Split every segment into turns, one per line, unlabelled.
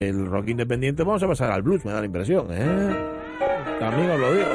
El rock independiente, vamos a pasar al blues, me da la impresión, ¿eh? También os lo digo.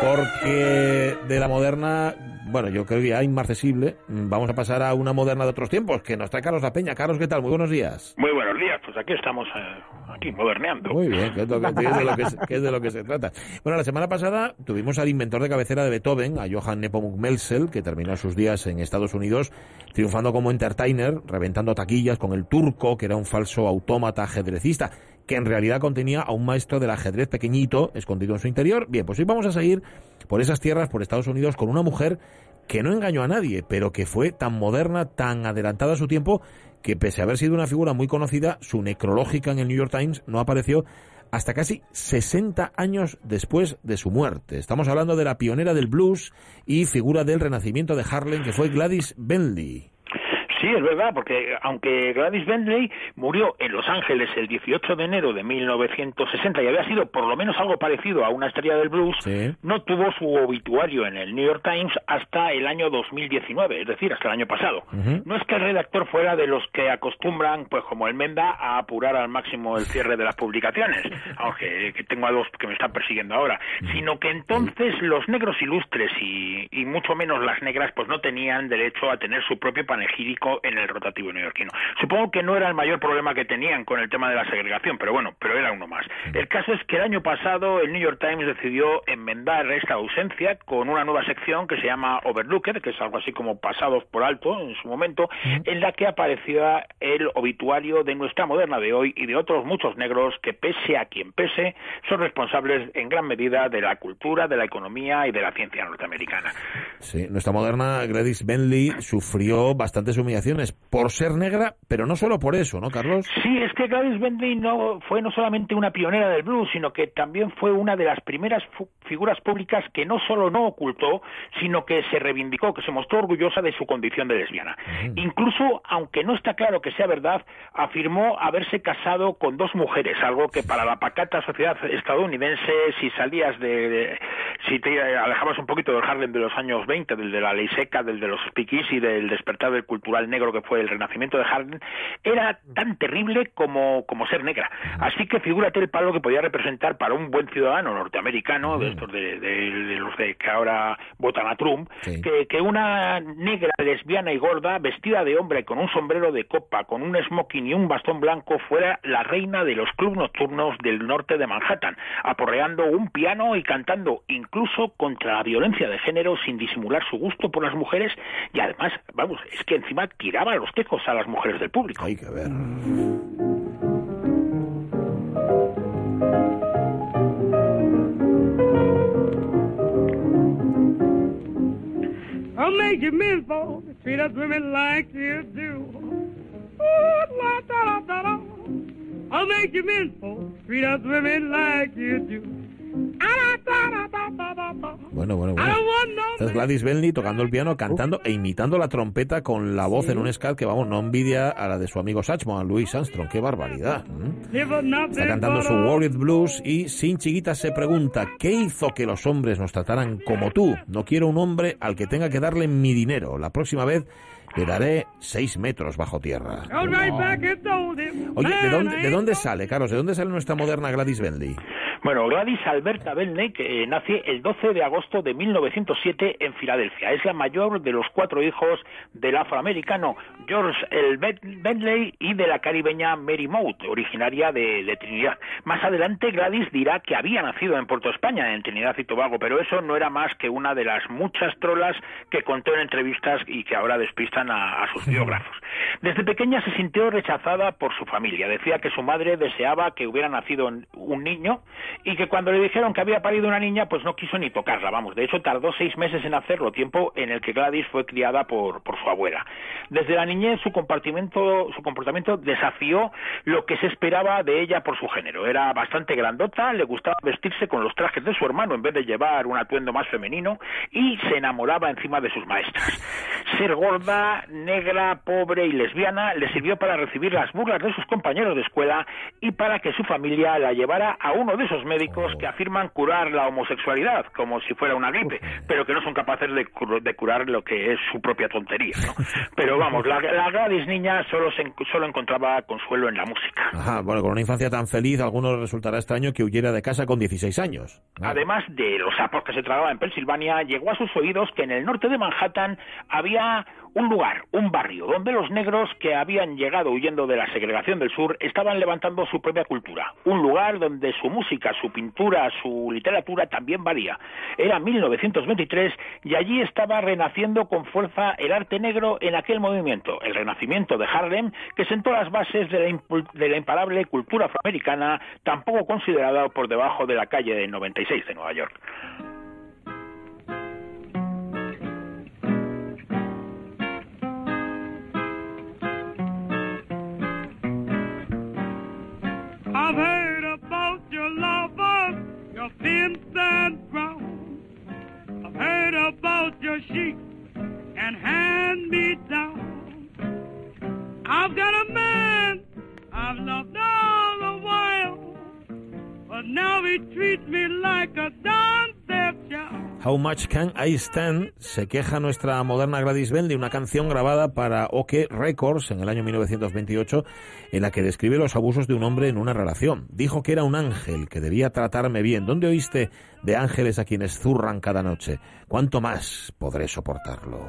Porque de la moderna bueno, yo creo que ya inmarcesible. Mm, vamos a pasar a una moderna de otros tiempos, que nos trae Carlos La Peña. Carlos, ¿qué tal? Muy buenos días.
Muy buenos pues aquí estamos, eh, aquí moderneando.
Muy bien, que es, de lo que se, trata. Bueno, la semana pasada tuvimos al inventor de cabecera de Beethoven, a Johann Nepomuk Melsel, que terminó sus días en Estados Unidos triunfando como entertainer, reventando taquillas con el turco, que era un falso autómata ajedrecista que en realidad contenía a un maestro del ajedrez pequeñito escondido en su interior. Bien, pues hoy vamos a seguir por esas tierras, por Estados Unidos, con una mujer que no engañó a nadie, pero que fue tan moderna, tan adelantada a su tiempo, que pese a haber sido una figura muy conocida, su necrológica en el New York Times no apareció hasta casi 60 años después de su muerte. Estamos hablando de la pionera del blues y figura del renacimiento de Harlem, que fue Gladys Bentley.
Sí, es verdad, porque aunque Gladys Bentley murió en Los Ángeles el 18 de enero de 1960 y había sido por lo menos algo parecido a una estrella del blues, no tuvo su obituario en el New York Times hasta el año 2019, es decir, hasta el año pasado. No es que el redactor fuera de los que acostumbran, pues como el Menda, a apurar al máximo el cierre de las publicaciones, aunque que tengo a dos que me están persiguiendo ahora, sino que entonces los negros ilustres y, y mucho menos las negras, pues no tenían derecho a tener su propio panegírico en el rotativo neoyorquino. Supongo que no era el mayor problema que tenían con el tema de la segregación, pero bueno, pero era uno más. El caso es que el año pasado el New York Times decidió enmendar esta ausencia con una nueva sección que se llama Overlooked, que es algo así como pasados por alto en su momento, en la que aparecía el obituario de nuestra moderna de hoy y de otros muchos negros que pese a quien pese son responsables en gran medida de la cultura, de la economía y de la ciencia norteamericana.
Sí, nuestra moderna Gladys Bentley sufrió bastantes humillaciones por ser negra, pero no solo por eso, ¿no, Carlos?
Sí, es que Gladys Bentley no fue no solamente una pionera del blues, sino que también fue una de las primeras figuras públicas que no solo no ocultó, sino que se reivindicó, que se mostró orgullosa de su condición de lesbiana. Incluso, aunque no está claro que sea verdad, afirmó haberse casado con dos mujeres, algo que para la pacata sociedad estadounidense, si salías de, si te alejabas un poquito del Harlem de los años 20, del de la ley seca, del de los y del despertar del cultural negro que fue el renacimiento de Harlem, era tan terrible como, como ser negra. Así que figúrate el palo que podía representar para un buen ciudadano norteamericano, de estos de, los de que ahora votan a Trump, que, que una negra lesbiana y gorda, vestida de hombre con un sombrero de copa, con un smoking y un bastón blanco, fuera la reina de los clubes nocturnos del norte de Manhattan, aporreando un piano y cantando incluso contra la violencia de género sin disimular su gusto por las mujeres y además, vamos, es que encima tiraba los tejos a las mujeres del público.
Hay que ver. I'll make you miserable, treat us women like you do. Ooh, la, da, da, da, da. I'll make you miserable, treat us women like you do. Bueno, bueno, bueno. Es Gladys Bentley tocando el piano, cantando e imitando la trompeta con la voz en un scat que, vamos, no envidia a la de su amigo Satchmo, Louis Armstrong. ¡Qué barbaridad! Está cantando su Worried Blues y sin chiquita se pregunta, ¿qué hizo que los hombres nos trataran como tú? No quiero un hombre al que tenga que darle mi dinero. La próxima vez le daré seis metros bajo tierra. Oye, ¿de dónde, ¿de dónde sale, Carlos? ¿De dónde sale nuestra moderna Gladys Bentley?
Bueno, Gladys Alberta que eh, nace el 12 de agosto de 1907 en Filadelfia. Es la mayor de los cuatro hijos del afroamericano George L. Bentley y de la caribeña Mary Mout, originaria de, Trinidad. Más adelante, Gladys dirá que había nacido en Puerto España, en Trinidad y Tobago, pero eso no era más que una de las muchas trolas que contó en entrevistas y que ahora despistan a sus biógrafos. Desde pequeña se sintió rechazada por su familia. Decía que su madre deseaba que hubiera nacido un niño y que cuando le dijeron que había parido una niña, pues no quiso ni tocarla, vamos. De hecho, tardó seis meses en hacerlo, tiempo en el que Gladys fue criada por, por su abuela. Desde la niñez su comportamiento, su comportamiento desafió lo que se esperaba de ella por su género. Era bastante grandota, le gustaba vestirse con los trajes de su hermano en vez de llevar un atuendo más femenino y se enamoraba encima de sus maestras. Ser gorda, negra, pobre y lesbiana le sirvió para recibir las burlas de sus compañeros de escuela y para que su familia la llevara a uno de esos médicos que afirman curar la homosexualidad como si fuera una gripe, pero que no son capaces de, curar lo que es su propia tontería. Pero vamos, la, la Gladys niña solo, se, solo encontraba consuelo en la música.
Ajá, bueno, con una infancia tan feliz, a algunos resultará extraño que huyera de casa con 16 años.
Además de los sapos que se tragaba en Pensilvania, llegó a sus oídos que en el norte de Manhattan había un lugar, un barrio, donde los negros que habían llegado huyendo de la segregación del sur estaban levantando su propia cultura. Un lugar donde su música, su pintura, su literatura también valía. Era 1923 y allí estaba renaciendo con fuerza el arte negro en aquel movimiento, el renacimiento de Harlem, que sentó las bases de la, de la imparable cultura afroamericana, tampoco considerada por debajo de la calle de 96 de Nueva York.
Much Can I Stand se queja nuestra moderna Gladys Bell de una canción grabada para OK Records en el año 1928 en la que describe los abusos de un hombre en una relación. Dijo que era un ángel, que debía tratarme bien. ¿Dónde oíste de ángeles a quienes zurran cada noche? ¿Cuánto más podré soportarlo?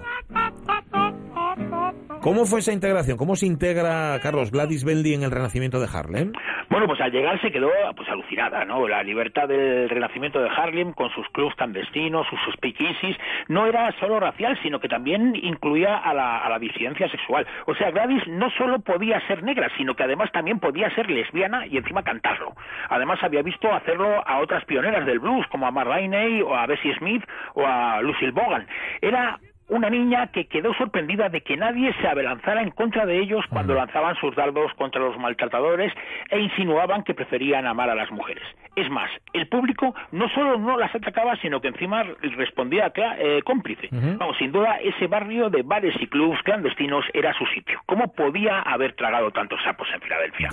¿Cómo fue esa integración? ¿Cómo se integra Carlos Gladys Beldi en el Renacimiento de Harlem?
Bueno, pues al llegar se quedó pues alucinada, ¿no? La libertad del Renacimiento de Harlem con sus clubs clandestinos, sus speakeasies, no era solo racial, sino que también incluía a la, a la disidencia sexual. O sea, Gladys no solo podía ser negra, sino que además también podía ser lesbiana y encima cantarlo. Además había visto hacerlo a otras pioneras del blues, como a Mar Rainey o a Bessie Smith o a Lucille Bogan. Era una niña que quedó sorprendida de que nadie se abalanzara en contra de ellos cuando lanzaban sus dardos contra los maltratadores e insinuaban que preferían amar a las mujeres. Es más, el público no solo no las atacaba, sino que encima respondía eh, cómplice. Vamos, sin duda, ese barrio de bares y clubs clandestinos era su sitio. ¿Cómo podía haber tragado tantos sapos en Filadelfia?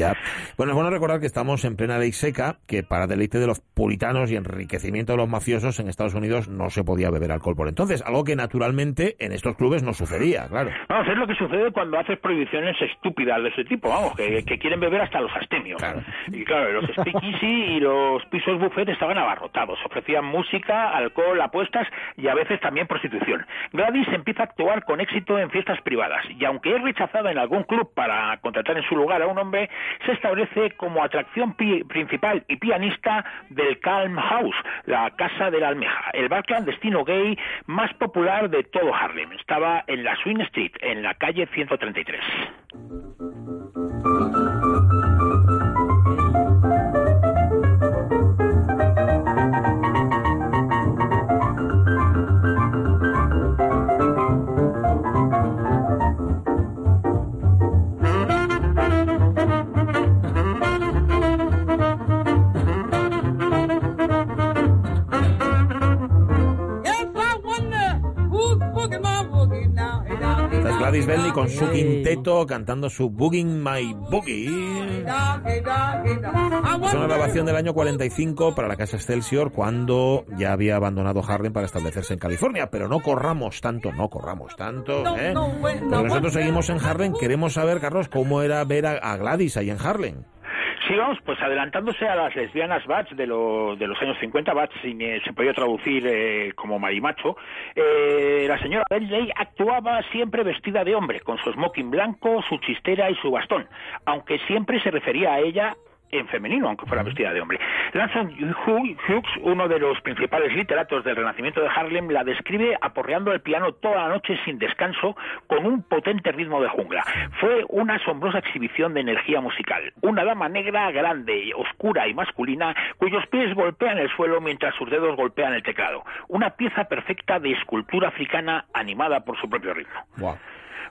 Bueno, es bueno recordar que estamos en plena ley seca, que para deleite de los puritanos y enriquecimiento de los mafiosos en Estados Unidos no se podía beber alcohol por entonces, algo que naturalmente en estos clubes no sucedía, claro.
Vamos, es lo que sucede cuando haces prohibiciones estúpidas de ese tipo, vamos, que, quieren beber hasta los astemios. Y claro, los speakeasy y los pisos buffet estaban abarrotados, ofrecían música, alcohol, apuestas y a veces también prostitución. Gladys empieza a actuar con éxito en fiestas privadas y aunque es rechazada en algún club para contratar en su lugar a un hombre, se establece como atracción principal y pianista del Calm House, la Casa de la Almeja, el bar clandestino gay más popular de todo Harlem. Estaba en la Swing Street, en la calle 133.
Su quinteto cantando su Booging My Boogie. Es una grabación del año 45 para la Casa Excelsior cuando ya había abandonado Harlem para establecerse en California. Pero no corramos tanto, no corramos tanto. ¿eh? Porque nosotros seguimos en Harlem. Queremos saber, Carlos, cómo era ver a Gladys ahí en Harlem.
Sí, vamos, pues adelantándose a las lesbianas Bats de, de los años 50, Bats se podía traducir eh, como marimacho, eh, la señora Bentley actuaba siempre vestida de hombre, con su smoking blanco, su chistera y su bastón, aunque siempre se refería a ella en femenino, aunque fuera vestida de hombre. Lanson Hughes, uno de los principales literatos del Renacimiento de Harlem, la describe aporreando el piano toda la noche sin descanso con un potente ritmo de jungla. Fue una asombrosa exhibición de energía musical. Una dama negra, grande, oscura y masculina, cuyos pies golpean el suelo mientras sus dedos golpean el teclado. Una pieza perfecta de escultura africana animada por su propio ritmo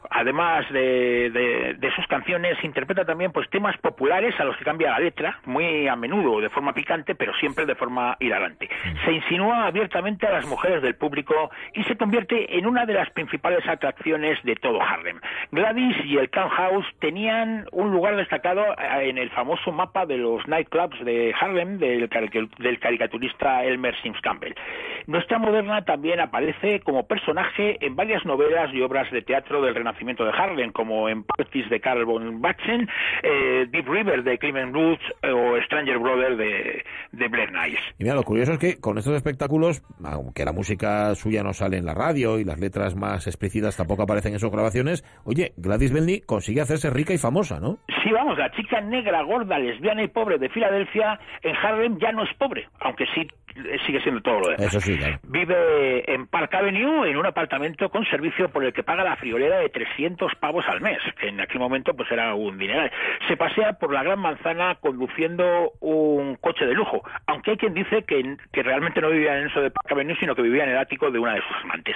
además de, de, sus canciones, interpreta también pues temas populares a los que cambia la letra, muy a menudo de forma picante, pero siempre de forma hilarante. Se insinúa abiertamente a las mujeres del público y se convierte en una de las principales atracciones de todo Harlem. Gladys y el Count House tenían un lugar destacado eh, en el famoso mapa de los nightclubs de Harlem del, del caricaturista Elmer Sims Campbell. Nuestra moderna también aparece como personaje en varias novelas y obras de teatro del Renacimiento nacimiento de Harlem, como en Parties de Carl von Batzen, eh, Deep River de Clement Roots eh, o Stranger Brother de, de Blair Nice.
Y mira, lo curioso es que con estos espectáculos, aunque la música suya no sale en la radio y las letras más explícitas tampoco aparecen en sus grabaciones, oye, Gladys Bentley consigue hacerse rica y famosa, ¿no?
Sí, vamos, la chica negra, gorda, lesbiana y pobre de Filadelfia en Harlem ya no es pobre, aunque sí sigue siendo todo lo demás.
Eso sí,
Vive en Park Avenue en un apartamento con servicio por el que paga la friolera de 300 pavos al mes, que en aquel momento pues era un dineral. Se pasea por la Gran Manzana conduciendo un coche de lujo, aunque hay quien dice que, que realmente no vivía en eso de Park Avenue, sino que vivía en el ático de una de sus amantes.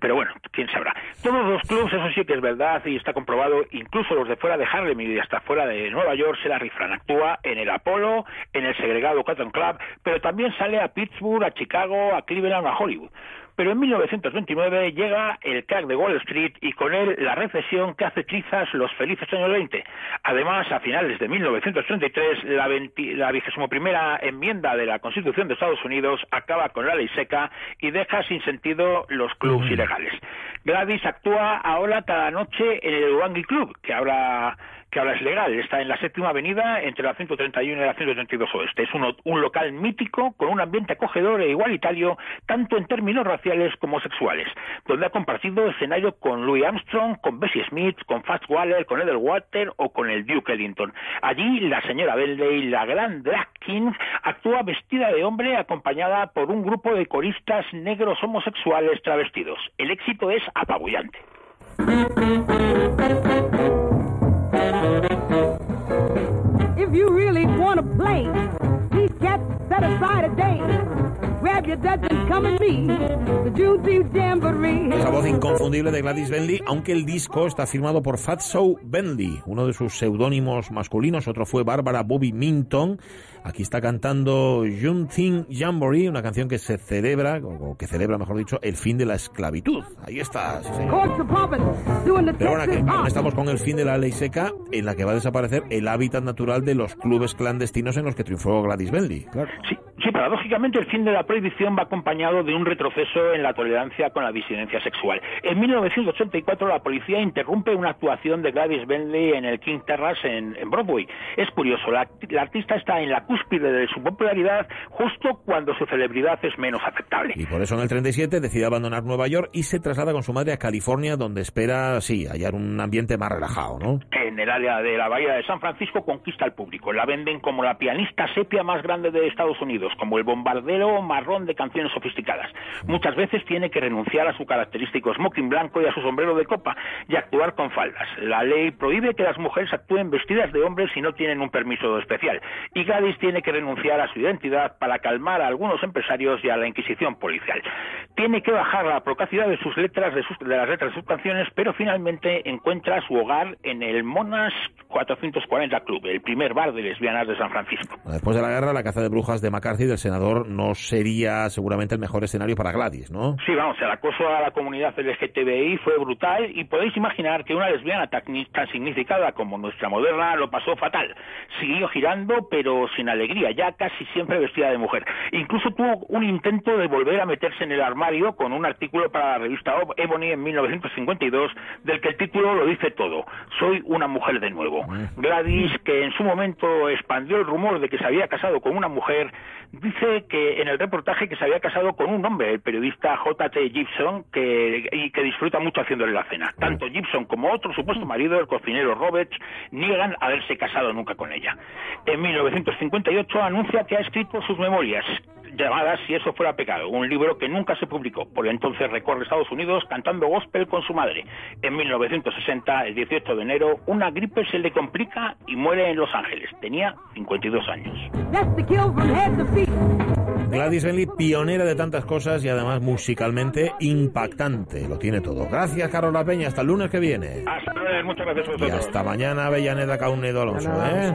Pero bueno, quién sabrá. Todos los clubs, eso sí que es verdad y está comprobado, incluso los de fuera de Harlem y hasta fuera de Nueva York, se la rifran. Actúa en el Apollo, en el segregado Cotton Club, pero también sale a Pittsburgh, a Chicago, a Cleveland, a Hollywood. Pero en 1929 llega el crack de Wall Street y con él la recesión que hace trizas los felices años 20. Además, a finales de 1933, la, la vigésimo primera enmienda de la Constitución de Estados Unidos acaba con la ley seca y deja sin sentido los clubs ilegales. Gladys actúa ahora cada noche en el Wangi Club, que ahora que ahora es legal. Está en la séptima avenida entre la 131 y la 132 oeste. Es un, un local mítico con un ambiente acogedor e igualitario, tanto en términos raciales como sexuales, donde ha compartido escenario con Louis Armstrong, con Bessie Smith, con Fats Waller, con Edel Water o con el Duke Ellington. Allí la señora Beldey, la gran drag king, actúa vestida de hombre acompañada por un grupo de coristas negros homosexuales travestidos. El éxito es apabullante.
You really want to play, these cats set aside a day.
Esa voz inconfundible de Gladys Bentley, aunque el disco está firmado por Fatso Bentley, uno de sus seudónimos masculinos, otro fue Bárbara Bobby Minton. Aquí está cantando Juneteenth Jamboree, una canción que se celebra, o que celebra, mejor dicho, el fin de la esclavitud. Ahí está, sí, señor. Pero ahora que estamos con el fin de la ley seca, en la que va a desaparecer el hábitat natural de los clubes clandestinos en los que triunfó Gladys Bentley. Claro.
Sí, paradójicamente el fin de la prohibición va acompañado de un retroceso en la tolerancia con la disidencia sexual. En 1984 la policía interrumpe una actuación de Gladys Bentley en el King Terrace en, en Broadway. Es curioso, la, la artista está en la cúspide de su popularidad justo cuando su celebridad es menos aceptable.
Y por eso en el 37 decide abandonar Nueva York y se traslada con su madre a California, donde espera, sí, hallar un ambiente más relajado, ¿no?
En el área de la Bahía de San Francisco conquista al público. La venden como la pianista sepia más grande de Estados Unidos, como el bombardero marrón de canciones sofisticadas. Muchas veces tiene que renunciar a su característico smoking blanco y a su sombrero de copa y actuar con faldas. La ley prohíbe que las mujeres actúen vestidas de hombres si no tienen un permiso especial. Y Gladys tiene que renunciar a su identidad para calmar a algunos empresarios y a la Inquisición policial. Tiene que bajar la procacidad de sus letras, de, sus, las letras de sus canciones, pero finalmente encuentra su hogar en el Monas 440 Club, el primer bar de lesbianas de San Francisco.
Después de la guerra, la caza de brujas de McCarthy del senador no sería seguramente el mejor escenario para Gladys, ¿no?
Sí, vamos, el acoso a la comunidad LGTBI fue brutal y podéis imaginar que una lesbiana tan, tan significada como nuestra moderna lo pasó fatal. Siguió girando, pero sin alegría, ya casi siempre vestida de mujer. Incluso tuvo un intento de volver a meterse en el armario con un artículo para la revista Ebony en 1952, del que el título lo dice todo. Soy una mujer de nuevo. Gladys, que en su momento expandió el rumor de que se había casado con una mujer, dice que en el reportaje que se había casado con un hombre, el periodista J.T. Gibson, que, y que disfruta mucho haciéndole la cena. Tanto Gibson como otro supuesto marido, el cocinero Roberts, niegan haberse casado nunca con ella. En 1958 anuncia que ha escrito sus memorias, llamadas Si eso fuera pecado, un libro que nunca se publicó. Por entonces recorre Estados Unidos cantando gospel con su madre. En 1960, el 18 de enero, una gripe se le complica y muere en Los Ángeles. Tenía 52 años.
Gladys Bentley, pionera de tantas cosas y además musicalmente impactante. Lo tiene todo. Gracias, Carola Peña. Hasta el lunes que viene.
Hasta luego, muchas gracias a
Y hasta mañana, Avellaneda Caunedo Alonso. ¿eh?